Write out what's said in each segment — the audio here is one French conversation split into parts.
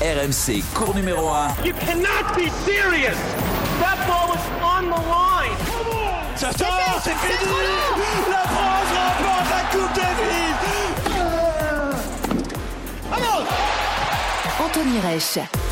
RMC, cours numéro 1. You cannot be serious. That ball was on the line. Ça sort, c'est fini La France remporte la Coupe Davis Anthony Reich.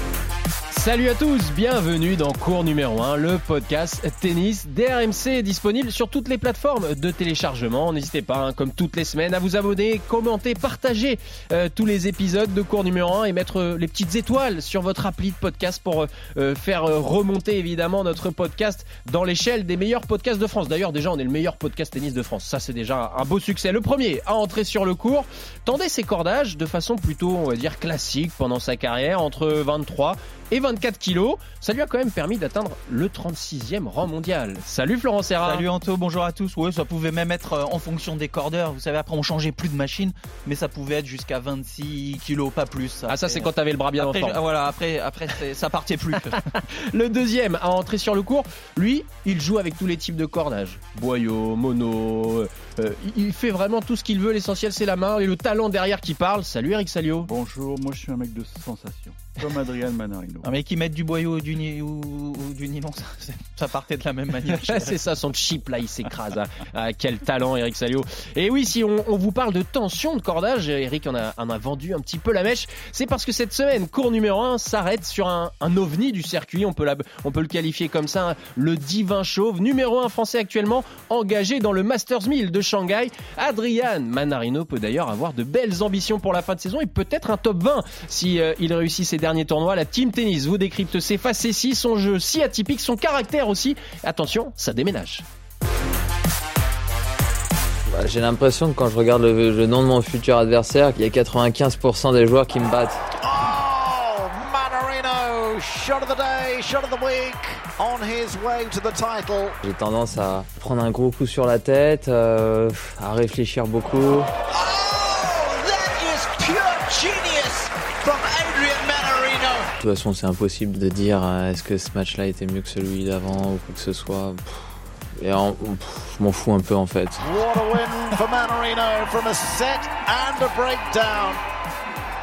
Salut à tous, bienvenue dans Cours numéro 1, le podcast tennis DRMC disponible sur toutes les plateformes de téléchargement. N'hésitez pas, hein, comme toutes les semaines, à vous abonner, commenter, partager euh, tous les épisodes de Cours numéro 1 et mettre euh, les petites étoiles sur votre appli de podcast pour euh, faire remonter évidemment notre podcast dans l'échelle des meilleurs podcasts de France. D'ailleurs, déjà, on est le meilleur podcast tennis de France. Ça, c'est déjà un beau succès. Le premier à entrer sur le cours tendait ses cordages de façon plutôt, on va dire, classique pendant sa carrière, entre 23 et 24 kilos. Ça lui a quand même permis d'atteindre le 36e rang mondial. Salut Florent Serra. Salut Anto, bonjour à tous. Ouais, ça pouvait même être euh, en fonction des cordeurs. Vous savez, après on changeait plus de machine, mais ça pouvait être jusqu'à 26 kilos, pas plus. ah ça c'est quand t'avais le bras bien après, en forme. Voilà, après, après ça partait plus. le deuxième à entrer sur le cours, lui, il joue avec tous les types de cordages. Boyau, mono, euh, il fait vraiment tout ce qu'il veut. L'essentiel c'est la main et le talent derrière qui parle. Salut Eric Salio. Bonjour, moi je suis un mec de sensation. Comme Adrian Manarino. Un mec qui met du boyau ou du, ni ou, ou du nylon, ça, ça, partait de la même manière. c'est ça, son chip là, il s'écrase. Hein. Ah, quel talent, Eric Salio. Et oui, si on, on, vous parle de tension de cordage, Eric en a, en a vendu un petit peu la mèche. C'est parce que cette semaine, cours numéro 1 s'arrête sur un, un, ovni du circuit. On peut, la, on peut le qualifier comme ça, hein. le divin chauve. Numéro 1 français actuellement, engagé dans le Masters 1000 de Shanghai. Adrian Manarino peut d'ailleurs avoir de belles ambitions pour la fin de saison et peut-être un top 20 si euh, il réussit ses dernier tournoi, la Team Tennis vous décrypte ses facéties, son jeu si atypique, son caractère aussi. Attention, ça déménage. Bah, J'ai l'impression que quand je regarde le, le, nom de mon futur adversaire, il y a 95% des joueurs qui me battent. Oh, Manarino, shot of the day, shot of the week, on his way to the title. J'ai tendance à prendre un gros coup sur la tête, euh, à réfléchir beaucoup. Toute façon, c'est impossible de dire euh, est-ce que ce match-là était mieux que celui d'avant ou quoi que ce soit. Et en, pff, je m'en fous un peu en fait. What a win for Manarino from a set and a breakdown.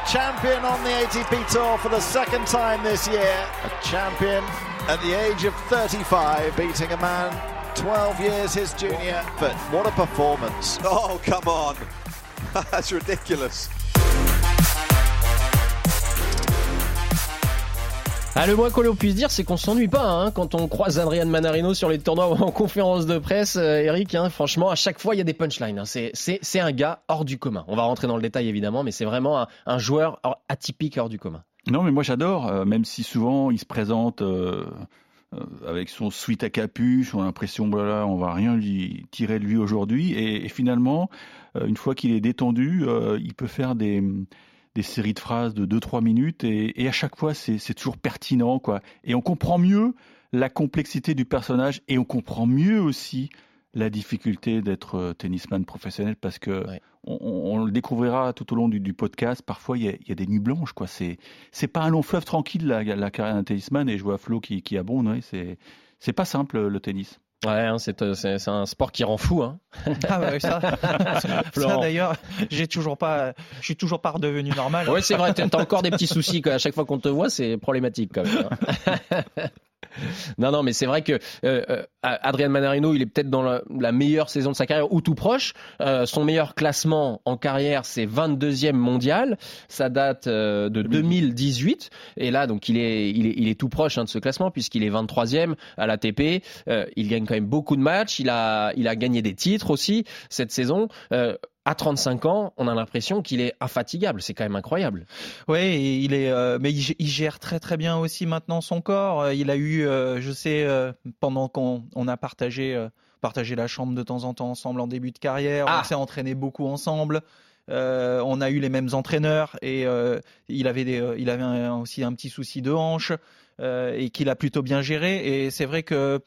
Champion on the ATP Tour for the second time this year. A champion at the age of 35, beating a man 12 years his junior. But what a performance. Oh, come on. That's ridiculous. Ah, le moins que l'on puisse dire, c'est qu'on s'ennuie pas hein, quand on croise Adrian Manarino sur les tournois ou en conférence de presse. Euh, Eric, hein, franchement, à chaque fois, il y a des punchlines. Hein. C'est un gars hors du commun. On va rentrer dans le détail évidemment, mais c'est vraiment un, joueur atypique hors du commun. Non, mais moi j'adore, euh, même si souvent il se présente euh, avec son suite à capuche, on a l'impression voilà, on va rien lui tirer de lui aujourd'hui, et, finalement, une fois qu'il est détendu, il peut faire des des séries de phrases de 2-3 minutes et, et, à chaque fois c'est toujours pertinent quoi. Et on comprend mieux la complexité du personnage et on comprend mieux aussi la difficulté d'être tennisman professionnel parce que ouais. on, on, le découvrira tout au long du, du podcast. Parfois il y, a, il y, a, des nuits blanches quoi. C'est c'est pas un long fleuve tranquille la, la carrière d'un tennisman et je vois Flo qui, qui abonde. Ouais, c'est c'est pas simple le tennis. Ouais, hein, c'est un sport qui rend fou. Hein. Ah ouais, ça, ça d'ailleurs, j'ai toujours pas, je suis toujours pas redevenu normal. Oui, c'est vrai, t'as encore des petits soucis. Quoi. À chaque fois qu'on te voit, c'est problématique quand même. Hein. non, non, mais c'est vrai que euh, Adrian Manarino, il est peut-être dans la, la, meilleure saison de sa carrière ou tout proche. Euh, son meilleur classement en carrière, c'est 22e mondial. Ça date euh, de 2018. Et là, donc, il est, il est, il est tout proche hein, de ce classement puisqu'il est 23e à l'ATP. Euh, il gagne quand même beaucoup de matchs. Il a, il a gagné des titres aussi cette saison à 35 ans, on a l'impression qu'il est infatigable. C'est quand même incroyable. Oui, il est, euh, mais il, il, gère très très bien aussi maintenant son corps. Il a eu, euh, je sais, euh, pendant qu'on on a partagé, partagé la chambre de temps en temps ensemble en début de carrière, ah. on s'est entraîné beaucoup ensemble. on a eu les mêmes entraîneurs et il avait, des, il avait un, aussi un petit souci de hanche et qu'il a plutôt bien géré. Et c'est vrai que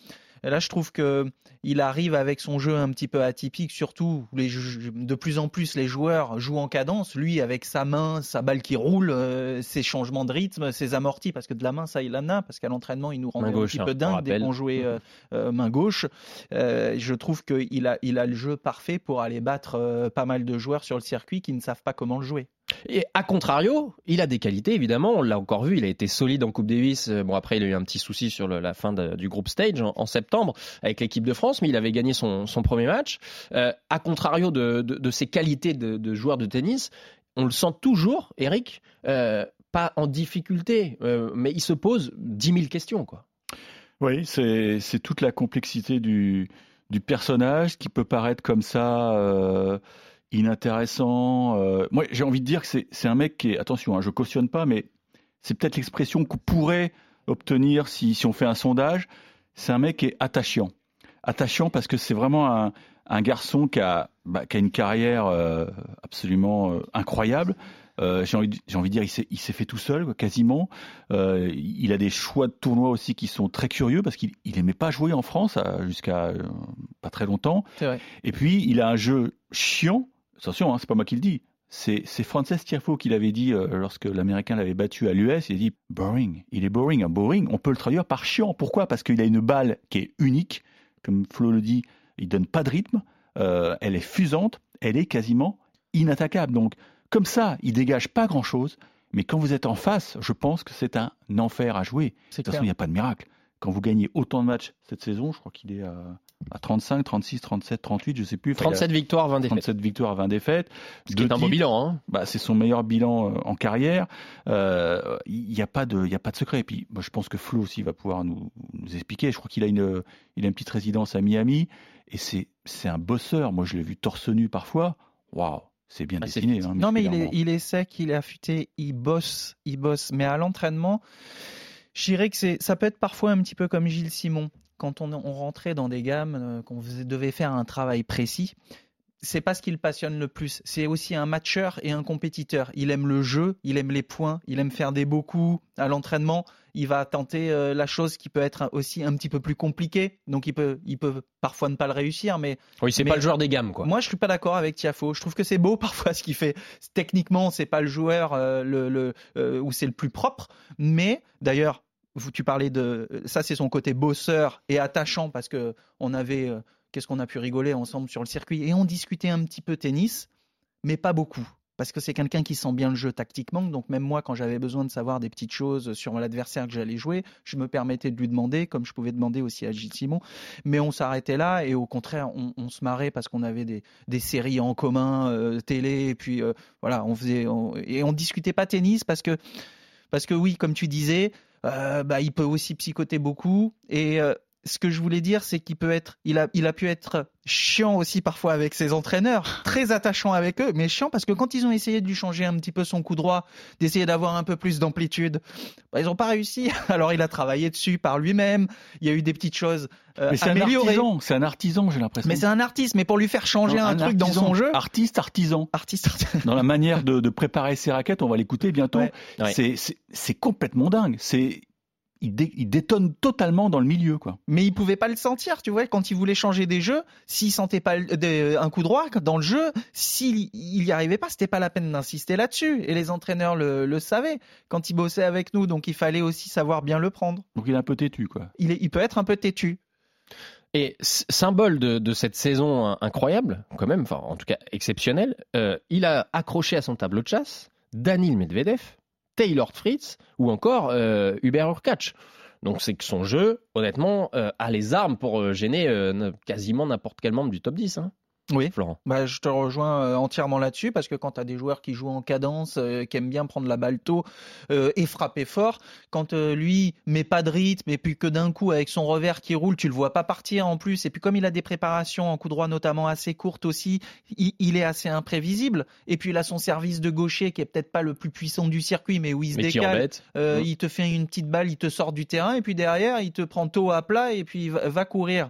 là, je trouve que il arrive avec son jeu un petit peu atypique, surtout les, de plus en plus les joueurs jouent en cadence. Lui, avec sa main, sa balle qui roule, euh, ses changements de rythme, ses amortis, parce que de la main, ça, il en a, parce qu'à l'entraînement, il nous rend un petit peu dingue dès qu'on jouait euh, euh, main gauche. Je trouve qu'il a, il a le jeu parfait pour aller battre pas mal de joueurs sur le circuit qui ne savent pas comment le jouer. Et à contrario, il a des qualités évidemment. On l'a encore vu. Il a été solide en Coupe Davis. Bon après, il a eu un petit souci sur la fin du groupe stage en, septembre avec l'équipe de France, mais il avait gagné son, premier match. Euh, à contrario de, ses qualités de, joueur de tennis, on le sent toujours, Eric, euh, pas en difficulté, euh, mais il se pose 10 000 questions, quoi. Oui, c'est toute la complexité du personnage qui peut paraître comme ça. Inintéressant. Euh, moi, j'ai envie de dire que c'est un mec qui est, attention, hein, je cautionne pas, mais c'est peut-être l'expression qu'on pourrait obtenir si, si, on fait un sondage. C'est un mec qui est attachant. Attachant parce que c'est vraiment un, un, garçon qui a, bah, qui a une carrière euh, absolument euh, incroyable. Euh, j'ai envie, envie, de dire, il s'est fait tout seul, quoi, quasiment. Euh, il a des choix de tournois aussi qui sont très curieux parce qu'il n'aimait pas jouer en France jusqu'à pas très longtemps. Et puis, il a un jeu chiant, attention, hein, c'est pas moi qui le dis. C'est Frances Tiafo qui l'avait dit euh, lorsque l'Américain l'avait battu à l'US. Il a dit boring. Il est boring. Un boring, on peut le traduire par chiant. Pourquoi? Parce qu'il a une balle qui est unique. Comme Flo le dit, il donne pas de rythme. Euh, elle est fusante. Elle est quasiment inattaquable. Donc, comme ça, il dégage pas grand-chose. Mais quand vous êtes en face, je pense que c'est un enfer à jouer. De toute façon, il n'y a pas de miracle. Quand vous gagnez autant de matchs cette saison, je crois qu'il est à à 35, 36, 37, 38, je sais plus. 37 victoires, 20 défaites. 37 victoires, 20 défaites. Ce qui est un beau bilan. Hein. Bah, c'est son meilleur bilan euh, en carrière. Il euh, n'y a pas de, il a pas de secret. Et puis, moi, je pense que Flo aussi va pouvoir nous, nous expliquer. Je crois qu'il a une, il a une petite résidence à Miami et c'est, c'est un bosseur. Moi, je l'ai vu torse nu parfois. Waouh. C'est bien ah, dessiné. Hein, non, mais il est, il est sec, il est affûté, il bosse, il bosse. Mais à l'entraînement, je dirais que c'est, ça peut être parfois un petit peu comme Gilles Simon quand on, on, rentrait dans des gammes, euh, qu'on devait faire un travail précis, c'est pas ce qui le passionne le plus. C'est aussi un matcheur et un compétiteur. Il aime le jeu, il aime les points, il aime faire des beaux coups à l'entraînement. Il va tenter euh, la chose qui peut être aussi un petit peu plus compliquée. Donc il peut, il peut parfois ne pas le réussir, mais oui, c'est pas le joueur des gammes, quoi. Moi, je suis pas d'accord avec Tiafo. Je trouve que c'est beau parfois ce qu'il fait. Techniquement, c'est pas le joueur euh, le, le euh, où c'est le plus propre, mais d'ailleurs, tu parlais de ça, c'est son côté bosseur et attachant parce que on avait euh, qu'est-ce qu'on a pu rigoler ensemble sur le circuit et on discutait un petit peu tennis, mais pas beaucoup. Parce que c'est quelqu'un qui sent bien le jeu tactiquement. Donc même moi, quand j'avais besoin de savoir des petites choses sur l'adversaire que j'allais jouer, je me permettais de lui demander, comme je pouvais demander aussi à Gilles Simon. Mais on s'arrêtait là et au contraire, on, se marrait parce qu'on avait des, séries en commun, euh, télé, et puis euh, voilà, on faisait et on discutait pas tennis parce que parce que oui, comme tu disais, euh, bah, il peut aussi psychoter beaucoup. Et euh, ce que je voulais dire, c'est qu'il peut être, il a, il a pu être chiant aussi parfois avec ses entraîneurs, très attachant avec eux, mais chiant parce que quand ils ont essayé de lui changer un petit peu son coup droit, d'essayer d'avoir un peu plus d'amplitude, bah, ils n'ont pas réussi. Alors il a travaillé dessus par lui-même. Il y a eu des petites choses euh, mais c'est un artisan, c'est un artisan, j'ai l'impression. Mais c'est un artiste, mais pour lui faire changer un, truc dans son jeu. Artiste, artisan. Artiste, artisan. Dans la manière de, de préparer ses raquettes, on va l'écouter bientôt. Ouais. C'est complètement dingue. C'est il, détonne totalement dans le milieu, quoi. Mais il pouvait pas le sentir, tu vois, quand il voulait changer des jeux, s'il sentait pas un coup droit dans le jeu, s'il y arrivait pas, c'était pas la peine d'insister là-dessus. Et les entraîneurs le, le, savaient quand il bossait avec nous, donc il fallait aussi savoir bien le prendre. Donc il est un peu têtu, quoi. Il, est, il peut être un peu têtu. Et symbole de, de, cette saison incroyable, quand même, enfin en tout cas exceptionnelle, euh, il a accroché à son tableau de chasse Danil Medvedev, Taylor Fritz ou encore euh, Hubert Urkacz. Donc c'est que son jeu, honnêtement, euh, a les armes pour euh, gêner quasiment n'importe quel membre du top 10. Hein. Oui, Florent. Bah, je te rejoins euh, entièrement là-dessus parce que quand tu as des joueurs qui jouent en cadence, euh, qui aiment bien prendre la balle tôt euh, et frapper fort, quand euh, lui met pas de rythme et puis que d'un coup avec son revers qui roule, tu le vois pas partir en plus et puis comme il a des préparations en coup droit notamment assez courtes aussi, il, il est assez imprévisible et puis il a son service de gaucher qui est peut-être pas le plus puissant du circuit mais où il se mais décale, euh, il te fait une petite balle, il te sort du terrain et puis derrière il te prend tôt à plat et puis va, va courir.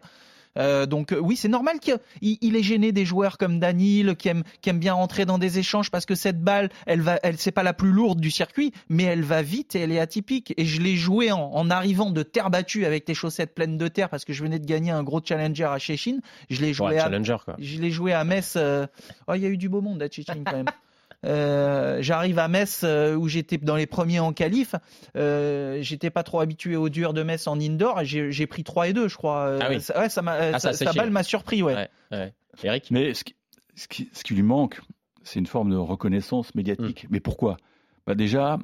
Euh, donc euh, oui, c'est normal qu'il il est gêné des joueurs comme Danil qui aiment, qui aiment bien rentrer dans des échanges parce que cette balle, elle va, elle c'est pas la plus lourde du circuit, mais elle va vite et elle est atypique. Et je l'ai joué en, en, arrivant de terre battue avec tes chaussettes pleines de terre parce que je venais de gagner un gros challenger à Chechine. Je l'ai joué, ouais, à, challenger, quoi. je l'ai joué à Metz. Euh... Oh, il y a eu du beau monde à Chechine quand même. Euh, j'arrive à Metz euh, où j'étais dans les premiers en qualif. Euh, j'étais pas trop habitué au dur de Metz en indoor. J'ai pris 3 et 2, je crois. Ah oui. Ça, ouais, ça m'a, ah, ça, balle m'a surpris, ouais. ouais, ouais. Eric? Mais ce qui, ce, qui, ce qui, lui manque, c'est une forme de reconnaissance médiatique. Mais pourquoi? Bah Déjà,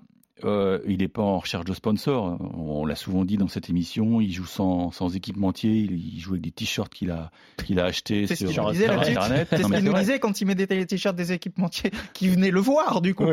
euh, il n'est pas en recherche de sponsor. On l'a souvent dit dans cette émission. Il joue sans, sans équipementier. Il, joue avec des t-shirts qu'il a, qu'il a achetés sur, ce Internet. C'est ce qu'il nous disait quand il mettait des t-shirts des équipementiers qui venaient le voir, du coup.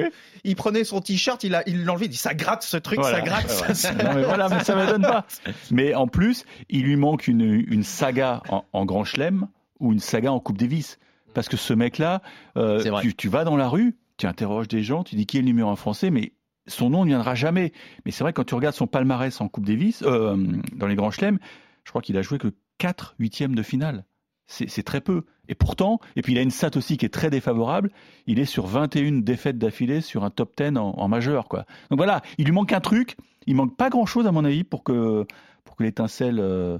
Il prenait son t-shirt, il, il l'enlevait, il dit ça gratte ce truc, ça gratte. Ça, non, mais voilà, mais ça ne m'étonne pas. Mais en plus, il lui manque une, une saga en, en Grand Chelem ou une saga en Coupe Davis. Parce que ce mec-là, euh, tu, tu vas dans la rue, tu interroges des gens, tu dis qui est le numéro un français, mais son nom ne viendra jamais. Mais c'est vrai, quand tu regardes son palmarès en Coupe Davis, euh, dans les grands chelems, je crois qu'il a joué que 4 huitièmes de finale. C'est très peu. Et pourtant, et puis il a une stat aussi qui est très défavorable, il est sur 21 défaites d'affilée sur un top 10 en, majeur. Quoi. Donc voilà, il lui manque un truc, il manque pas grand-chose à mon avis pour que, pour que l'étincelle euh,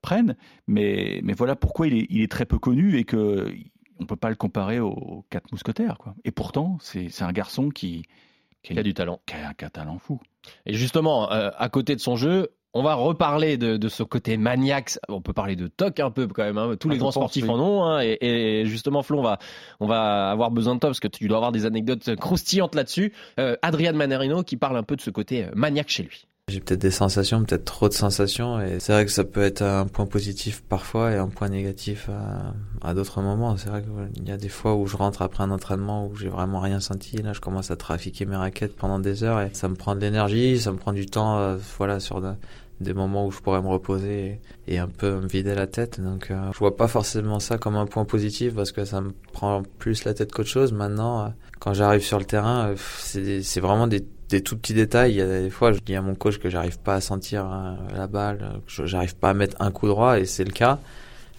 prenne, mais, mais voilà pourquoi il est, très peu connu et que on peut pas le comparer aux quatre mousquetaires. Quoi. Et pourtant, c'est un garçon qui, qui a du talent. Qui a un talent fou. Et justement, euh, à côté de son jeu, on va reparler de, ce côté maniaque. On peut parler de toc un peu quand même. Hein. Tous les grands sportifs en ont. Hein. Et, justement, Flo, on va, on va avoir besoin de toi parce que tu dois avoir des anecdotes croustillantes là-dessus. Euh, Adrian Manarino qui parle un peu de ce côté euh, maniaque chez lui. J'ai peut-être des sensations, peut-être trop de sensations, et c'est vrai que ça peut être un point positif parfois et un point négatif à, d'autres moments. C'est vrai qu'il y a des fois où je rentre après un entraînement où j'ai vraiment rien senti, là je commence à trafiquer mes raquettes pendant des heures et ça me prend de l'énergie, ça me prend du temps, euh, voilà, sur des moments où je pourrais me reposer et, un peu me vider la tête. Donc euh, je vois pas forcément ça comme un point positif parce que ça me prend plus la tête qu'autre chose. Maintenant, euh, quand j'arrive sur le terrain, c'est vraiment des des tout petits détails. Il y a des fois, je dis à mon coach que j'arrive pas à sentir euh, la balle, que j'arrive pas à mettre un coup droit, et c'est le cas.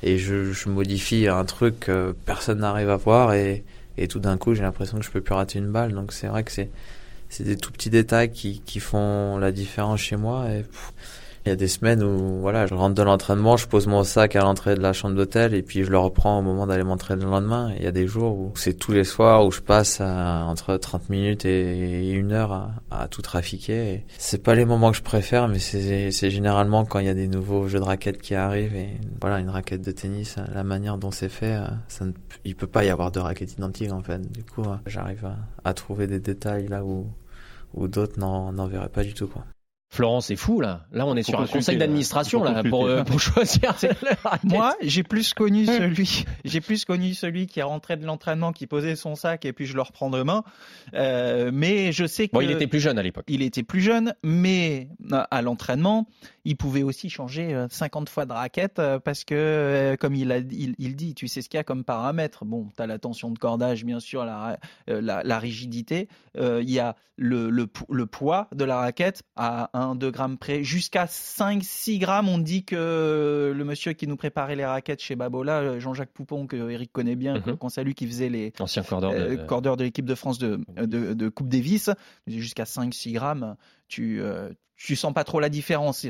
Et je, je, modifie un truc que personne n'arrive à voir, et, et tout d'un coup, j'ai l'impression que je peux plus rater une balle. Donc c'est vrai que c'est c'est des tout petits détails qui, qui font la différence chez moi. Et il y a des semaines où voilà, je rentre de l'entraînement, je pose mon sac à l'entrée de la chambre d'hôtel et puis je le reprends au moment d'aller m'entraîner le lendemain. Il y a des jours où c'est tous les soirs où je passe entre 30 minutes et une heure à, tout trafiquer. C'est pas les moments que je préfère, mais c'est généralement quand il y a des nouveaux jeux de raquettes qui arrivent et voilà, une raquette de tennis, la manière dont c'est fait, ça ne, il peut pas y avoir deux raquettes identiques en fait. Du coup, j'arrive à, à trouver des détails là où où d'autres n'en verraient pas du tout quoi. Florence, c'est fou là. Là, on est sur un conseil d'administration là pour, euh, pour choisir. Moi, j'ai plus connu celui, j'ai plus connu celui qui est rentré de l'entraînement, qui posait son sac et puis je le reprends demain. Euh, mais je sais que. Bon, il était plus jeune à l'époque. Il était plus jeune, mais à l'entraînement, il pouvait aussi changer 50 euh, fois de raquette euh, parce que, euh, comme il, a, il, il dit, tu sais ce qu'il y a comme paramètres. Bon, tu as la tension de cordage, bien sûr, la, la, la rigidité. il y a le, le, le, poids de la raquette à 1-2 grammes près. Jusqu'à 5-6 grammes, on dit que le monsieur qui nous préparait les raquettes chez Babola, Jean-Jacques Poupon, que Eric connaît bien, mm qu'on salue, qui faisait les anciens cordeurs de, cordeurs de l'équipe de France de, de, de Coupe Davis, jusqu'à 5-6 grammes, tu, tu sens pas trop la différence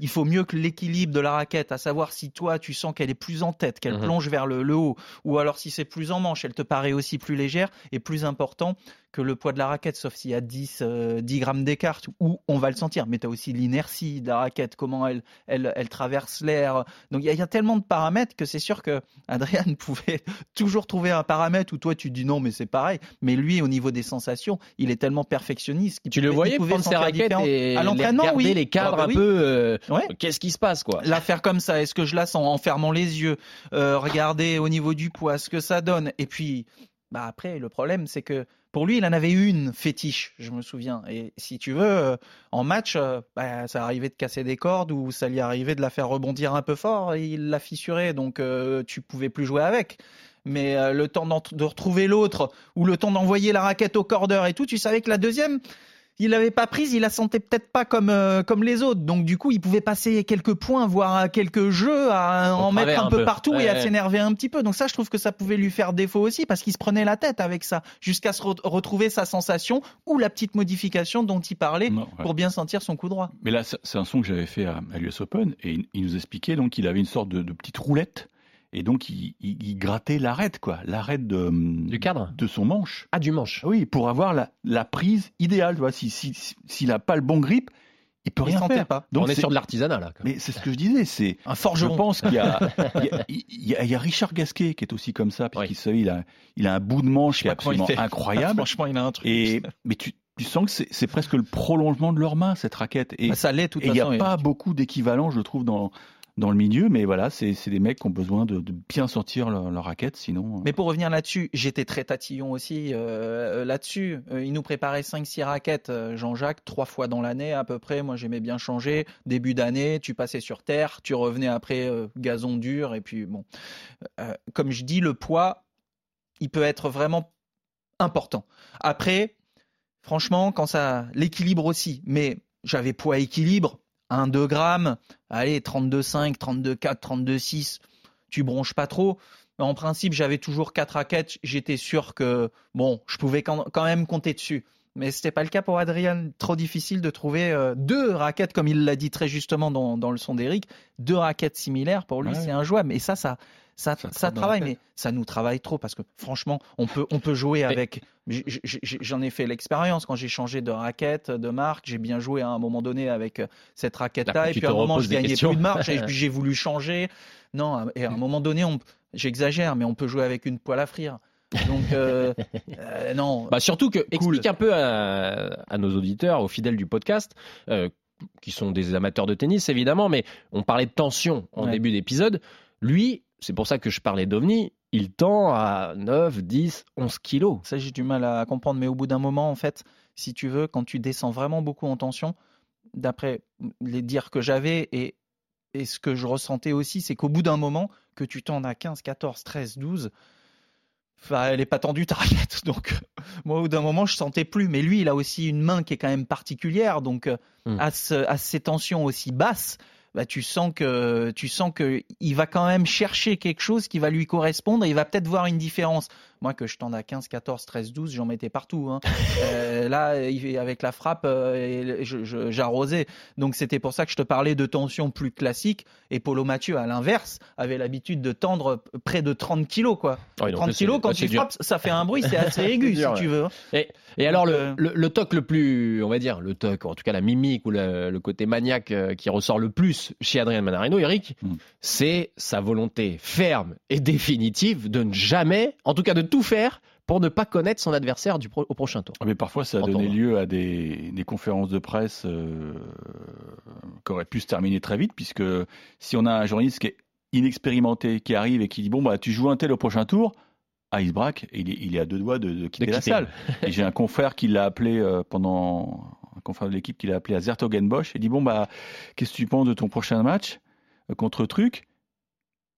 il faut mieux que l'équilibre de la raquette, à savoir si toi tu sens qu'elle est plus en tête, qu'elle mhm. plonge vers le, le, haut, ou alors si c'est plus en manche, elle te paraît aussi plus légère et plus important que le poids de la raquette, sauf s'il y a 10, 10 euh, grammes d'écart, où on va le sentir. Mais tu as aussi l'inertie de la raquette, comment elle, elle, elle traverse l'air. Donc il y, y, a tellement de paramètres que c'est sûr que Adrien pouvait toujours trouver un paramètre où toi tu dis non, mais c'est pareil. Mais lui, au niveau des sensations, il est tellement perfectionniste Tu le voyais prendre ses raquettes et à l'entraînement, oui. les cadres ah bah un peu. Euh, qu'est-ce qui se passe quoi? La faire comme ça, est-ce que je la sens en fermant les yeux, euh, regarder au niveau du poids, ce que ça donne? Et puis, bah après, le problème, c'est que pour lui, il en avait une fétiche, je me souviens. Et si tu veux, euh, en match, euh, bah, ça arrivait de casser des cordes ou ça lui arrivait de la faire rebondir un peu fort. Et il l'a fissuré, donc euh, tu pouvais plus jouer avec. Mais le temps de retrouver l'autre ou le temps d'envoyer la raquette au cordeur et tout, tu savais que la deuxième, il l'avait pas prise, il la sentait peut-être pas comme euh, comme les autres. Donc du coup, il pouvait passer quelques points, voire quelques jeux, à en mettre un, peu, partout et à s'énerver un petit peu. Donc ça, je trouve que ça pouvait lui faire défaut aussi parce qu'il se prenait la tête avec ça, jusqu'à se retrouver sa sensation ou la petite modification dont il parlait pour bien sentir son coup droit. Mais là, c'est un son que j'avais fait à, l'US Open et il nous expliquait donc qu'il avait une sorte de, de petite roulette et donc, il, il, grattait l'arête, quoi, l'arête de du cadre, de son manche. Ah, du manche. Oui, pour avoir la, la prise idéale. Tu vois, s'il si, si, n'a pas le bon grip, il peut Il rien faire. pas. Donc on est sur de l'artisanat là. quand même. Mais c'est ce que je disais, c'est Un je forgeron. pense qu'il y a, il y a, il y a- il y a Richard Gasquet qui est aussi comme ça, Oui. puisqu'il il a, il a un bout de manche qui est absolument fait. incroyable. Franchement, il a un truc. Et mais tu, tu sens que c'est presque le prolongement de leurs mains cette raquette. Et Bah, ça l'est, de toute et il n'y a pas beaucoup d'équivalents, je trouve, dans dans le milieu. Mais voilà, c'est des mecs qui ont besoin de, bien sentir leur, raquette, sinon. euh, Mais pour revenir là-dessus, j'étais très tatillon aussi euh, là-dessus. Euh, il nous préparait 5-6 raquettes, Jean-Jacques, trois fois dans l'année à peu près. Moi, j'aimais bien changer. Début d'année, tu passais sur terre, tu revenais après gazon dur. Et puis, bon, comme je dis, le poids, il peut être vraiment important. Après, franchement, quand ça. L'équilibre aussi. Mais j'avais poids équilibre, 1-2 grammes, allez, 32,5, 32,4, 32,6. Tu bronches pas trop. Mais en principe, j'avais toujours quatre raquettes. J'étais sûr que, bon, je pouvais quand même compter dessus. Mais c'était pas le cas pour Adrien. Trop difficile de trouver euh, deux raquettes, comme il l'a dit très justement dans, dans le son d'Eric. Deux raquettes similaires, pour lui, Ouais. c'est injouable. Et ça, ça, ça, Ça travaille, mais ça nous travaille trop parce que franchement, on peut, on peut jouer avec. J'en ai fait l'expérience quand j'ai changé de raquette, de marque. J'ai bien joué à un moment donné avec euh, cette Là, raquette-là. Et puis à un moment, je gagnais questions. plus de. Et puis j'ai voulu changer. Non, et à un moment donné, on, j'exagère, mais on peut jouer avec une poêle à frire. Donc, euh, euh, non. Bah surtout que explique un peu à, à nos auditeurs, aux fidèles du podcast, euh, qui sont des amateurs de tennis évidemment, mais on parlait de tension en Ouais. début d'épisode. Lui, c'est pour ça que je parlais d'OVNI, il tend à 9, 10, 11 kilos. Ça, j'ai du mal à comprendre, mais au bout d'un moment, en fait, si tu veux, quand tu descends vraiment beaucoup en tension, d'après les dires que j'avais et, et ce que je ressentais aussi, c'est qu'au bout d'un moment, que tu tendes à 15, 14, 13, 12, enfin, elle n'est pas tendue ta raquette. Donc, moi, au bout d'un moment, je sentais plus. Mais lui, il a aussi une main qui est quand même particulière. Donc, Hmm. à, ce- à ces tensions aussi basses, bah, tu sens que tu sens que il va quand même chercher quelque chose qui va lui correspondre et il va peut-être voir une différence. Moi, que je tende à 15, 14, 13, 12, j'en mettais partout. hein. Euh, là, avec la frappe, euh, j'arrosais. Donc, c'était pour ça que je te parlais de tension plus classique. Et Polo Mathieu, à l'inverse, avait l'habitude de tendre près de 30 kilos. Quoi. Oh, donc 30 là, c'est- kilos, quand tu dur. frappes, ça fait un bruit, c'est assez aigu, dur, si tu veux. Et alors, le, euh, le, le toc le plus, on va dire, le toc, en tout cas la mimique ou le, le côté maniaque qui ressort le plus chez Adrien Manarino, Eric, Mm. c'est sa volonté ferme et définitive de ne jamais, en tout cas de tout faire pour ne pas connaître son adversaire du pro- au prochain tour. Ah, Mais parfois, ça a donné lieu à des, des conférences de presse euh, qui auraient pu se terminer très vite, puisque si on a un journaliste qui est inexpérimenté, qui arrive et qui dit Bon, bah, tu joues un tel au prochain tour, ah, il se braque, et il est, il est à deux doigts de, de quitter la quitter. salle. et j'ai un confrère qui l'a appelé euh, pendant. Un confrère de l'équipe qui l'a appelé à Zertogenbosch et dit Bon, bah, qu'est-ce que tu penses de ton prochain match euh, contre Truc?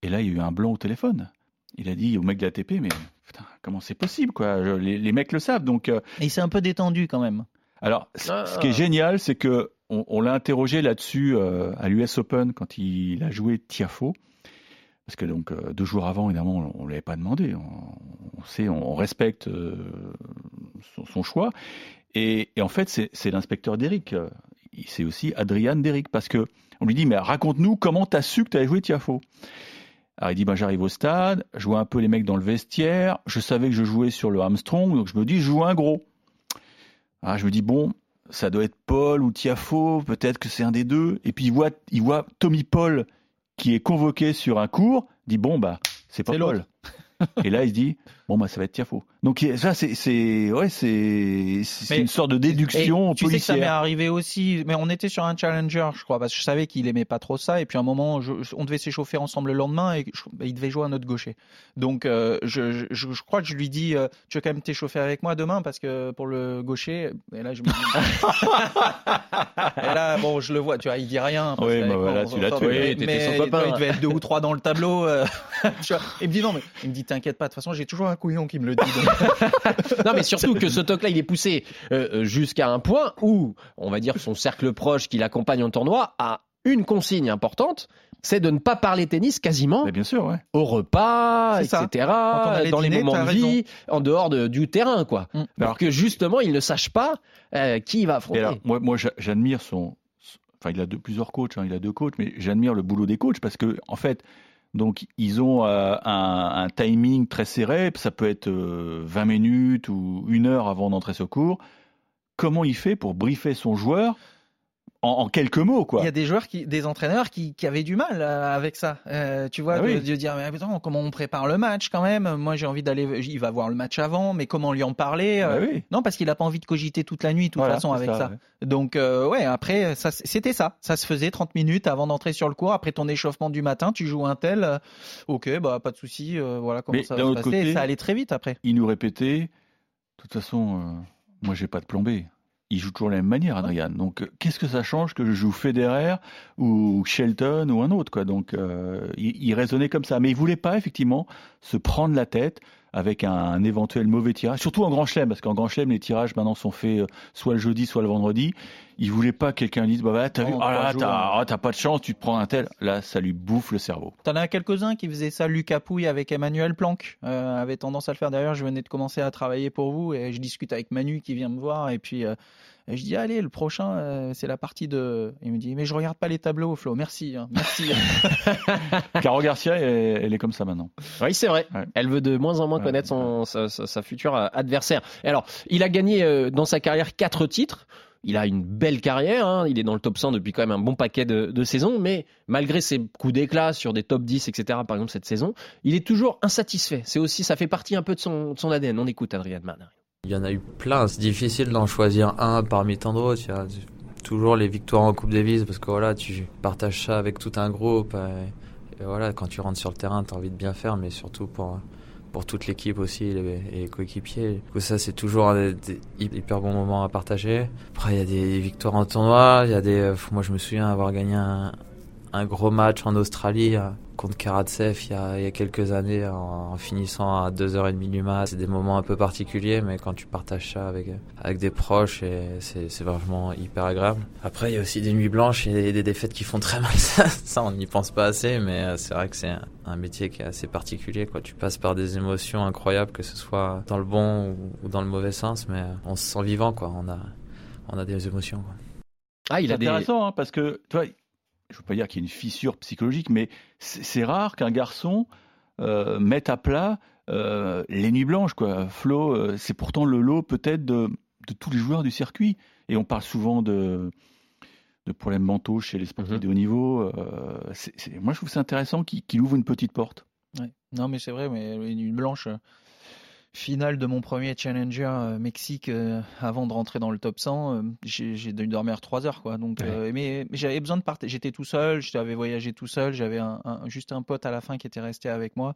Et là, il y a eu un blanc au téléphone. Il a dit au mec de l'ATP Mais putain, comment c'est possible, quoi? Je- les, les mecs le savent, donc. euh, Et il s'est un peu détendu quand même. alors, c- Ah. ce qui est génial, c'est que on, on l'a interrogé là-dessus euh, à l'US Open quand il a joué Tiafo. Parce que donc euh, deux jours avant, évidemment, on ne l'avait pas demandé. On, on sait, on, respecte euh, son, son choix. Et, et en fait, c'est l'inspecteur d'Eric. Euh, C'est aussi Adrian d'Eric. Parce que on lui dit, mais raconte-nous comment tu as su que tu avais joué Tiafo? Alors il dit, ben, j'arrive au stade, je vois un peu les mecs dans le vestiaire, je savais que je jouais sur le Armstrong, donc je me dis, je joue un gros. Ah, je me dis, bon, ça doit être Paul ou Tiafo, peut-être que c'est un des deux. Et puis il voit, il voit Tommy Paul qui est convoqué sur un cours, il dit, bon, bah, c'est pas Paul. Et là, il se dit, bon, bah, ça va être Tiafo. Donc ça, c'est, c'est, ouais, c'est, c'est une sorte de déduction tu sais que ça m'est policière. arrivé aussi, mais on était sur un challenger, je crois, parce que je savais qu'il aimait pas trop ça. Et puis à un moment, je- on devait s'échauffer ensemble le lendemain et je- il devait jouer un autre gaucher. Donc euh, je, je, crois que je lui dis, euh, tu veux quand même t'échauffer avec moi demain? Parce que pour le gaucher. Et là, je me dis. et là, bon, je le vois, tu vois, il dit rien. parce Oui, bah voilà, tu l'as tué. mais- son copain. Il devait être deux ou trois dans le tableau. euh. Il me dit non, mais il me dit t'inquiète pas. De toute façon, j'ai toujours un couillon qui me le dit. donc. Non, mais surtout que ce toc-là, il est poussé euh, euh, jusqu'à un point où, on va dire, son cercle proche qui l'accompagne en tournoi a une consigne importante, c'est de ne pas parler tennis quasiment Mais bien sûr, ouais. au repas, etc., Quand on allait dans les moments de raison. vie, en dehors de- du terrain, quoi. Mm. Alors que justement, il ne sache pas euh, qui il va affronter. alors, moi, moi j'a- j'admire son. Enfin, il a deux, plusieurs coachs, hein, il a deux coachs, mais j'admire le boulot des coachs parce que, en fait, donc, ils ont euh, un, timing très serré. Ça peut être euh, 20 minutes ou une heure avant d'entrer sur cours. Comment il fait pour briefer son joueur en, quelques mots, quoi. Il y a des joueurs, qui, des entraîneurs qui, qui avaient du mal euh, avec ça. Euh, tu vois, Ah de, oui. de dire mais attends, comment on prépare le match quand même? Moi, j'ai envie d'aller. Il va voir le match avant, mais comment lui en parler Euh, oui. Non, parce qu'il a pas envie de cogiter toute la nuit, de toute Voilà, façon, avec ça. ouais. Donc, euh, ouais, après, ça, c'était ça. Ça se faisait 30 minutes avant d'entrer sur le cours. Après ton échauffement du matin, tu joues un tel. ok, bah, pas de souci. voilà comment Mais ça va se passer. côté- ça allait très vite après. Il nous répétait, de toute façon, moi j'ai pas de plombée. Il joue toujours la même manière, Adrian. Donc euh, qu'est-ce que ça change que je joue Federer ou Shelton ou un autre, quoi? Donc euh, il, il raisonnait comme ça, mais il voulait pas effectivement se prendre la tête avec un, un éventuel mauvais tirage, surtout en grand chelem, parce qu'en grand chelem les tirages maintenant sont faits euh, soit le jeudi, soit le vendredi. Il voulait pas que quelqu'un dise bah, bah t'as vu, oh t'as hein. oh, t'as pas de chance, tu te prends un tel. Là, ça lui bouffe le cerveau. T'en as quelques-uns qui faisaient ça, Lucas Pouille avec Emmanuel Planck, euh, avait tendance à le faire. D'ailleurs, je venais de commencer à travailler pour vous et je discute avec Manu qui vient me voir et puis euh, et je dis allez, le prochain euh, c'est la partie de. Il me dit mais je regarde pas les tableaux, Flo. Merci, hein, merci. Caro Garcia, elle, elle est comme ça maintenant. Oui, c'est vrai. Ouais. Elle veut de moins en moins Ouais. connaître son, sa, sa- sa future euh, adversaire. Et alors, il a gagné euh, dans sa carrière quatre titres. Il a une belle carrière. hein. Il est dans le top 100 depuis quand même un bon paquet de, de saisons. Mais malgré ses coups d'éclat sur des top 10, etc., par exemple cette saison, il est toujours insatisfait. C'est aussi, ça fait partie un peu de son, de son ADN. On écoute Adrien Mann. Il y en a eu plein, c'est difficile d'en choisir un parmi tant d'autres. Toujours les victoires en Coupe Davis parce que voilà, tu partages ça avec tout un groupe. Et, et voilà, quand tu rentres sur le terrain, tu as envie de bien faire, mais surtout pour, pour toute l'équipe aussi les, les coéquipiers. Du ça, c'est toujours des, des hyper bons moments à partager. Après, il y a des victoires en tournoi. Il y a des, euh, moi, je me souviens avoir gagné un, un gros match en Australie euh, contre Karatsev il y a, il y a quelques années en, en finissant à 2h30 du mat. C'est des moments un peu particuliers, mais quand tu partages ça avec, avec des proches, et c'est, c'est vraiment hyper agréable. Après, il y a aussi des nuits blanches et des défaites qui font très mal. Ça, ça on n'y pense pas assez, mais euh, c'est vrai que c'est un, un métier qui est assez particulier. Quoi. Tu passes par des émotions incroyables, que ce soit dans le bon ou, ou dans le mauvais sens, mais euh, on se sent vivant. Quoi. On, a, on a des émotions. Quoi. Ah, il C'est a des. intéressant hein, parce que, tu je veux pas dire qu'il y a une fissure psychologique, mais c'est rare qu'un garçon euh, mette à plat euh, les nuits blanches. Quoi. Flo, euh, c'est pourtant le lot peut-être de, de tous les joueurs du circuit. Et on parle souvent de, de problèmes mentaux chez les sportifs Mhm. de haut niveau. moi, je trouve c'est intéressant qu'il ouvre une petite porte. Ouais. Non, mais c'est vrai, mais une blanche euh, finale de mon premier challenger euh, Mexique euh, avant de rentrer dans le top 100, euh, j'ai dû dormir 3 heures quoi. Donc, Ouais. euh, mais, mais j'avais besoin de partir. J'étais tout seul, j'avais voyagé tout seul, j'avais un, un- juste un pote à la fin qui était resté avec moi.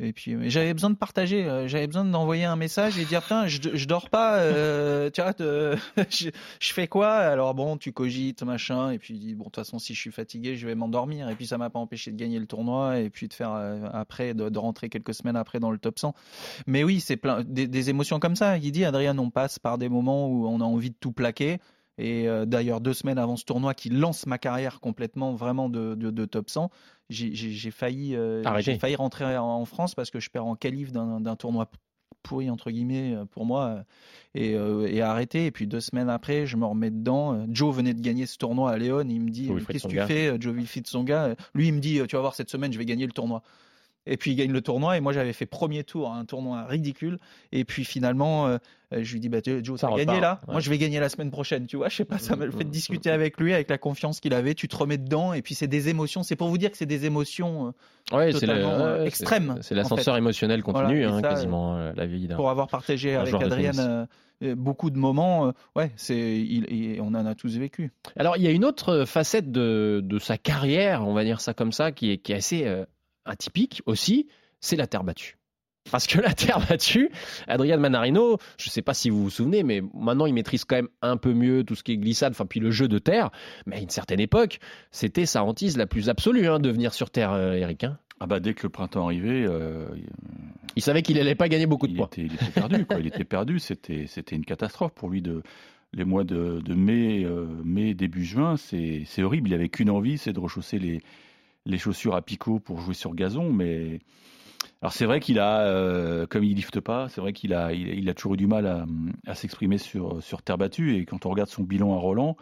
Et puis j'avais besoin de partager, euh, j'avais besoin d'envoyer un message et dire putain, je, je dors pas, euh, tu vois, je, fais quoi? Alors bon, tu cogites machin et puis dis bon de toute façon si je suis fatigué, je vais m'endormir et puis ça m'a pas empêché de gagner le tournoi et puis de faire euh, après de, de rentrer quelques semaines après dans le top 100. Mais oui, c'est plein des, des émotions comme ça. Il dit Adrien, on passe par des moments où on a envie de tout plaquer. Et euh, d'ailleurs, deux semaines avant ce tournoi qui lance ma carrière complètement vraiment de, de, de top 100, j'ai- failli, euh, failli rentrer en, France parce que je perds en qualif d'un tournoi pourri entre guillemets euh, pour moi et, euh, et arrêter. Et puis deux semaines après, je me remets dedans. Joe venait de gagner ce tournoi à Léon. Il me dit Qu'est-ce que tu fais, Joe Wilfried Tsonga Euh, Lui, il me dit Tu vas voir, cette semaine, je vais gagner le tournoi. Et puis il gagne le tournoi et moi j'avais fait premier tour, un tournoi ridicule. Et puis finalement, euh, euh, je lui dis bah Joe, Ça t'as gagné là. ouais. Moi je vais gagner la semaine prochaine, tu vois. Je sais pas, ça m'a fait discuter avec lui, avec la confiance qu'il avait. Tu te remets dedans et puis c'est des émotions. C'est pour vous dire que c'est des émotions euh, Ouais, c'est totalement, le- ouais, l'ascenseur émotionnel continu, Voilà, hein, ça, quasiment la vie pour avoir partagé avec joueur de Adrien tennis. euh, beaucoup de moments. ouais, c'est on en a tous vécu. Alors, il y a une autre facette de, de sa carrière, on va dire ça comme ça, qui est, qui est assez euh, atypique aussi, c'est la terre battue. Parce que la terre battue, Adrian Manarino, je ne sais pas si vous vous souvenez, mais maintenant il maîtrise quand même un peu mieux tout ce qui est glissade, enfin puis le jeu de terre. Mais à une certaine époque, c'était sa hantise la plus absolue hein, de venir sur terre, euh, Eric. hein. Ah bah, dès que le printemps arrivait, euh, Il savait qu'il n'allait pas gagner beaucoup de il, points. était, il était perdu. Quoi. Il était perdu. C'était, c'était une catastrophe pour lui. De, les mois de, de mai, euh, mai, début juin, c'est, c'est horrible. Il avait qu'une envie, c'est de rechausser les, les chaussures à picot pour jouer sur gazon. Mais alors c'est vrai qu'il a, euh, comme il lifte pas, c'est vrai qu'il a, il, a toujours eu du mal à, s'exprimer sur, sur terre battue. Et quand on regarde son bilan à Roland,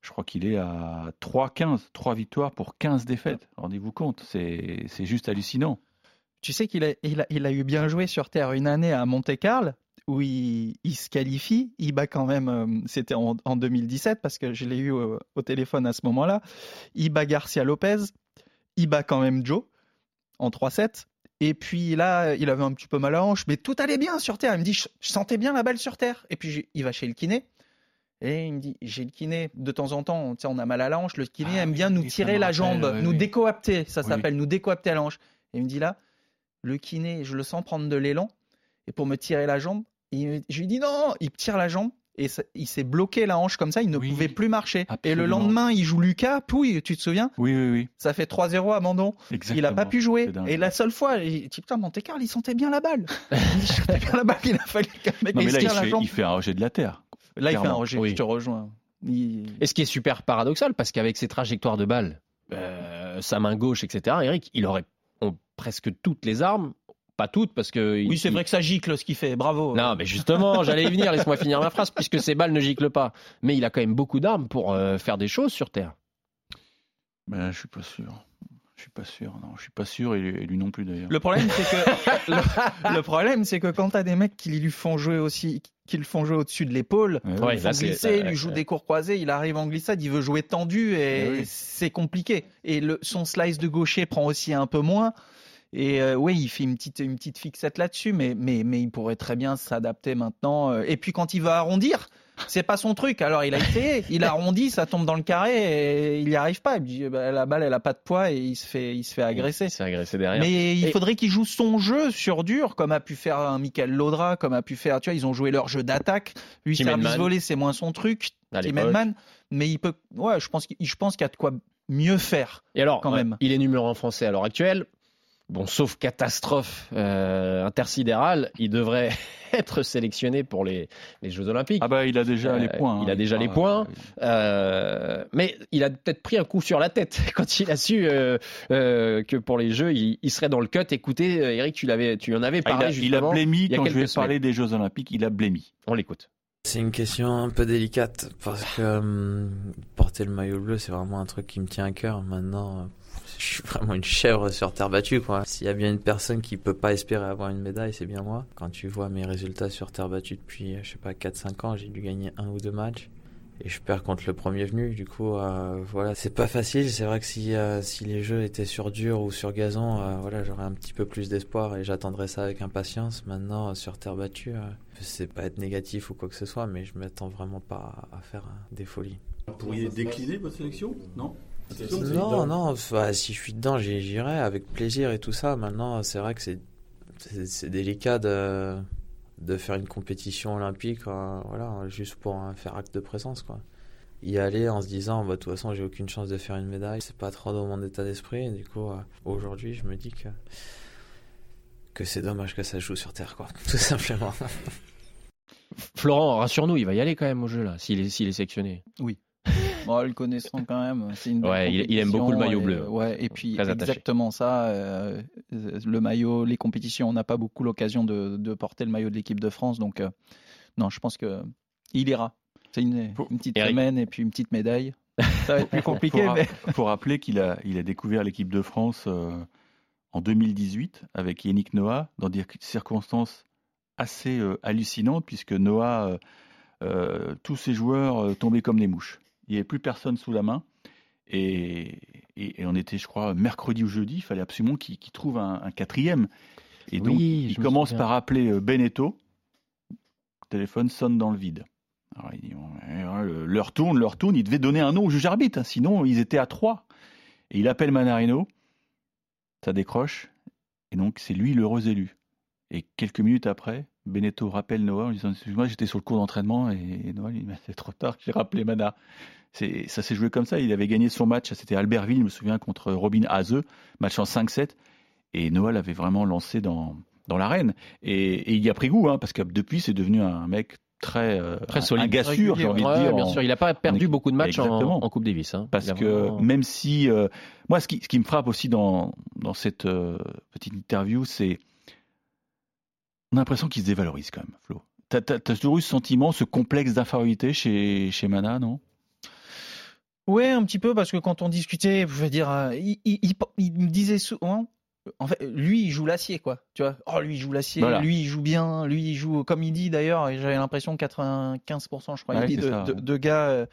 je crois qu'il est à 3-15, 3 victoires pour 15 défaites. Rendez-vous compte, c'est, juste hallucinant. Tu sais qu'il a, il a, il a eu bien joué sur terre une année à Monte-Carlo où il, se qualifie. Il bat quand même, euh, c'était en, en, 2017 parce que je l'ai eu au, au, téléphone à ce moment-là. Il bat Garcia Lopez. Il bat quand même Joe en 3-7. Et puis là, il avait un petit peu mal à la hanche, mais tout allait bien sur terre. Il me dit, je, je sentais bien la balle sur terre. Et puis il va chez le kiné. Et il me dit, j'ai le kiné de temps en temps, on a mal à la hanche. Le kiné ah, aime bien nous tirer la jambe, nous oui. décoapter. Ça s'appelle nous décoapter à la hanche. Et il me dit là, le kiné, je le sens prendre de l'élan. Et pour me tirer la jambe, il, je lui dis non, il tire la jambe et ça, il s'est bloqué la hanche comme ça, il ne oui, pouvait plus marcher. Absolument. Et le lendemain, il joue Lucas, puis tu te souviens Oui, oui, oui. Ça fait 3-0 abandon. Exactement. Il n'a pas pu jouer. Et la seule fois, il dit putain, Monte-Carlo, il sentait bien la balle. il sentait bien la balle, il a fallu qu'un mec non, mais là, il la fait, jambe. il fait un rejet de la terre. Là, il fait un rejet, oui. je te rejoins. Il... Et ce qui est super paradoxal, parce qu'avec ses trajectoires de balles, euh, sa main gauche, etc., Eric, il aurait on, presque toutes les armes pas toutes parce que oui c'est il... vrai que ça gicle ce qu'il fait bravo non mais justement j'allais y venir laisse-moi finir ma phrase puisque ces balles ne giclent pas mais il a quand même beaucoup d'armes pour euh, faire des choses sur terre ben je suis pas sûr je suis pas sûr non je suis pas sûr et lui non plus d'ailleurs le problème c'est que le, le, problème c'est que quand t'as des mecs qui lui font jouer aussi qui le font jouer au-dessus de l'épaule, ouais, ouais, glisser, il lui joue des cours croisés, il arrive en glissade, il veut jouer tendu et oui. c'est compliqué. Et le, son slice de gaucher prend aussi un peu moins. Et euh, oui, il fait une petite, une petite fixette là-dessus, mais, mais, mais il pourrait très bien s'adapter maintenant. euh, Et puis quand il va arrondir, c'est pas son truc. Alors il a essayé, il arrondit, ça tombe dans le carré et il n'y arrive pas. Bah, la balle, elle a pas de poids et il se fait, il se fait agresser. Il se fait agresser derrière. Mais il faudrait qu'il joue son jeu sur dur, comme a pu faire un Michael Laudra, comme a pu faire. Tu vois, ils ont joué leur jeu d'attaque. Lui, service volé, c'est moins son truc. Tim Edman, mais il peut. Ouais, je pense qu'il, je pense qu'il y a de quoi mieux faire. Et alors, quand ouais, même. il est numéro un français à l'heure actuelle. Bon, sauf catastrophe euh, intersidérale, il devrait être sélectionné pour les, les Jeux Olympiques. Ah bah il a déjà euh, les points. Il a déjà ah, les points, euh, mais il a peut-être pris un coup sur la tête quand il a su euh, que pour les Jeux il, il, serait dans le cut. Écoutez, Eric, tu l'avais, tu en avais parlé ah, il a, justement. Il a blémi il quand je vais semaines. parler des Jeux Olympiques. Il a blémi. On l'écoute. C'est une question un peu délicate parce que euh, porter le maillot bleu, c'est vraiment un truc qui me tient à cœur. Maintenant, je suis vraiment une chèvre sur terre battue, quoi. S'il y a bien une personne qui peut pas espérer avoir une médaille, c'est bien moi. Quand tu vois mes résultats sur terre battue depuis, je sais pas, 4-5 ans, j'ai dû gagner un ou deux matchs. Et je perds contre le premier venu, du coup, euh, voilà, c'est pas facile. C'est vrai que si, euh, si les jeux étaient sur dur ou sur gazon, euh, voilà, j'aurais un petit peu plus d'espoir et j'attendrais ça avec impatience. Maintenant, sur terre battue, c'est pas être négatif ou quoi que ce soit, mais je m'attends vraiment pas à, à faire des folies. Vous pourriez décliner votre sélection? Non? Non, non, bah, si je suis dedans, j'irai avec plaisir et tout ça. Maintenant, c'est vrai que c'est, délicat de, de faire une compétition olympique, euh, voilà, juste pour faire acte de présence, quoi. Y aller en se disant, bah, de toute façon, j'ai aucune chance de faire une médaille, c'est pas trop dans mon état d'esprit. Du coup, euh, aujourd'hui, je me dis que, que c'est dommage que ça joue sur Terre, quoi, tout simplement. Florent, rassure-nous, il va y aller quand même au jeu, là, s'il est, s'il est sectionné. Oui. Bon, le connaissant quand même, c'est une ouais, il, il, aime beaucoup le maillot et, bleu. Ouais, et puis Très exactement attaché. ça, euh, le maillot, les compétitions, on n'a pas beaucoup l'occasion de, de, porter le maillot de l'équipe de France, donc euh, non, je pense que il ira. C'est une, une, petite Eric. semaine et puis une petite médaille. Ça va être plus compliqué. Il faut, mais... faut, rappeler qu'il a, il a découvert l'équipe de France euh, en 2018 avec Yannick Noah dans des circonstances assez euh, hallucinantes puisque Noah, euh, tous ses joueurs tombaient comme des mouches il n'y avait plus personne sous la main. Et, et, et, on était, je crois, mercredi ou jeudi, il fallait absolument qu'il qu trouve un, un, quatrième. Et donc, il commence par appeler euh, Beneteau. Le téléphone sonne dans le vide. Alors, il dit, leur tourne, leur tourne. Il devait donner un nom au juge arbitre, hein, sinon ils étaient à trois. Et il appelle Manarino. Ça décroche. Et donc, c'est lui l'heureux élu. Et quelques minutes après, Beneteau rappelle Noah en disant Excuse-moi, j'étais sur le cours d'entraînement et Noah il dit C'est trop tard, j'ai rappelé Mana. Ça s'est joué comme ça. Il avait gagné son match, c'était Albertville, je me souviens, contre Robin Haze, match en 5-7. Et Noah l'avait vraiment lancé dans, dans l'arène. Et, et, il y a pris goût, hein, parce que depuis, c'est devenu un mec très, euh, très solide. Un gars sûr, j'ai envie de dire. Bien en, sûr, il n'a pas perdu beaucoup de matchs en, en, Coupe Davis. Hein. Parce que vraiment... même si. Euh, moi, ce qui, ce qui me frappe aussi dans, dans cette euh, petite interview, c'est on a l'impression qu'il se dévalorise quand même, Flo. T'as as, as toujours eu ce sentiment, ce complexe d'infériorité chez, chez Mana, non? Ouais, un petit peu, parce que quand on discutait, je veux dire, il, il, il, il me disait souvent, en fait, lui, il joue l'acier, quoi. Tu vois, oh, lui, il joue l'acier, Voilà. lui, il joue bien, lui, il joue, comme il dit d'ailleurs, et j'avais l'impression 95%, je crois, Ouais, il dit, c'est de, gars euh,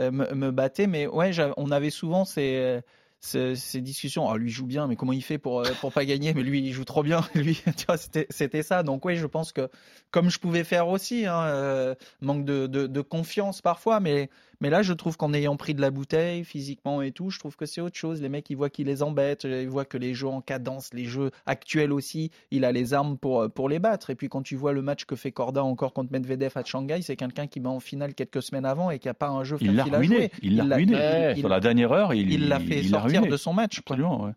euh, me, me battaient. Mais ouais, on avait souvent ces, euh, ces, ces discussions. Oh, lui, joue bien, mais comment il fait pour, euh, pour pas gagner? Mais lui, il joue trop bien. Lui, tu vois, c'était ça. Donc, oui, je pense que, comme je pouvais faire aussi, hein, euh, manque de, de confiance parfois, mais. Mais là, je trouve qu'en ayant pris de la bouteille, physiquement et tout, je trouve que c'est autre chose. Les mecs, ils voient qu'ils les embêtent, ils voient que les jeux en cadence, les jeux actuels aussi, il a les armes pour, pour les battre. Et puis quand tu vois le match que fait Corda encore contre Medvedev à Shanghai, c'est quelqu'un qui met en finale quelques semaines avant et qui a pas un jeu Il l'a ruiné. jouer. Il l'a ruiné. Ouais. il- Sur la dernière heure, il il l'a fait il sortir ruiné. de son match. Absolument, ouais.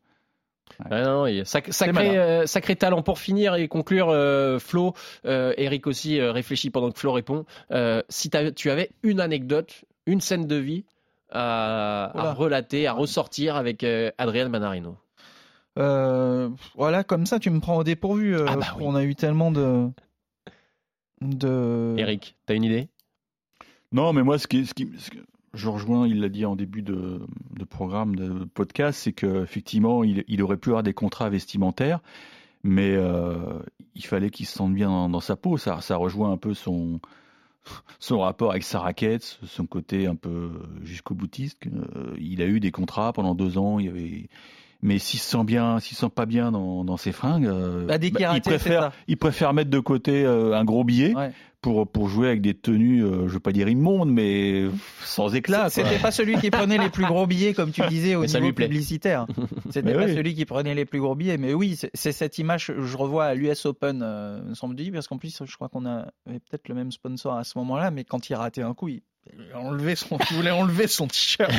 Ouais, non, sac- sacré, euh, sacré talent pour finir et conclure. euh, Flo, euh, Eric aussi euh, réfléchit pendant que Flo répond. Euh, si tu avais une anecdote, une scène de vie à, relater, à ressortir avec euh, Adrien Manarino. Euh, voilà, comme ça, tu me prends au dépourvu. euh, Ah bah oui. On a eu tellement de. de... Eric, t'as une idée? Non, mais moi, ce qui, ce qui, ce que je rejoins, il l'a dit en début de, de programme, de podcast, c'est qu'effectivement, il, il aurait pu avoir des contrats vestimentaires, mais euh, il fallait qu'il se sente bien dans, dans sa peau. Ça, ça rejoint un peu son, son rapport avec sa raquette, son côté un peu jusqu'au boutiste. Euh, il a eu des contrats pendant deux ans, il y avait. Mais s'il se sent bien, s'il se sent pas bien dans, dans ses fringues, euh, Bah, bah, il préfère, ça. il préfère mettre de côté euh, un gros billet Ouais. Pour, pour jouer avec des tenues, euh, je veux pas dire immondes, mais sans éclat. C'était pas celui qui prenait les plus gros billets, comme tu disais, au Mais niveau publicitaire. C'était pas oui. celui qui prenait les plus gros billets. Mais oui, c'est- cette image, que je revois à l'US Open, euh, me semble-t-il, parce qu'en plus, je crois qu'on avait peut-être le même sponsor à ce moment-là, mais quand il ratait un coup, il, son, il voulait enlever son t-shirt.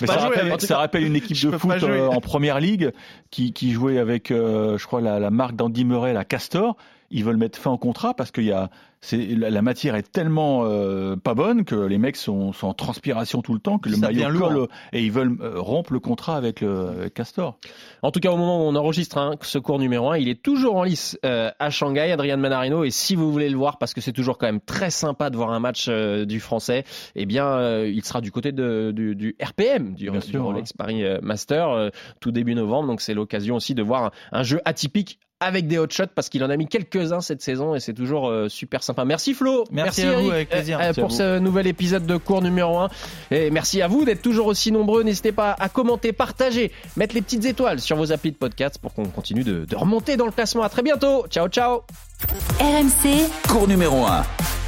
Mais ça, rappelle, ça une équipe de foot euh, en première ligue qui, qui jouait avec, euh, je crois, la, la marque d'Andy Murray, la Castor. Ils veulent mettre fin au contrat parce que y a, c'est, la, matière est tellement euh, pas bonne que les mecs sont, sont en transpiration tout le temps, que le maillot colle et ils veulent euh, rompre le contrat avec le avec Castor. En tout cas, au moment où on enregistre hein, ce cours numéro 1, il est toujours en lice euh, à Shanghai, Adrien Manarino. Et si vous voulez le voir, parce que c'est toujours quand même très sympa de voir un match euh, du français, eh bien, euh, il sera du côté de, du, du RPM, du, Bien du sûr, Rolex Paris euh, Master, euh, tout début novembre. Donc c'est l'occasion aussi de voir un, un jeu atypique avec des hot shots parce qu'il en a mis quelques-uns cette saison et c'est toujours euh, super sympa. Merci Flo, Merci à vous, Eric, avec plaisir. euh, Merci à pour ce nouvel épisode de cours numéro 1. Et merci à vous d'être toujours aussi nombreux. N'hésitez pas à commenter, partager, mettre les petites étoiles sur vos applis de podcast pour qu'on continue de, de remonter dans le classement. À très bientôt. Ciao, ciao. RMC, cours numéro 1.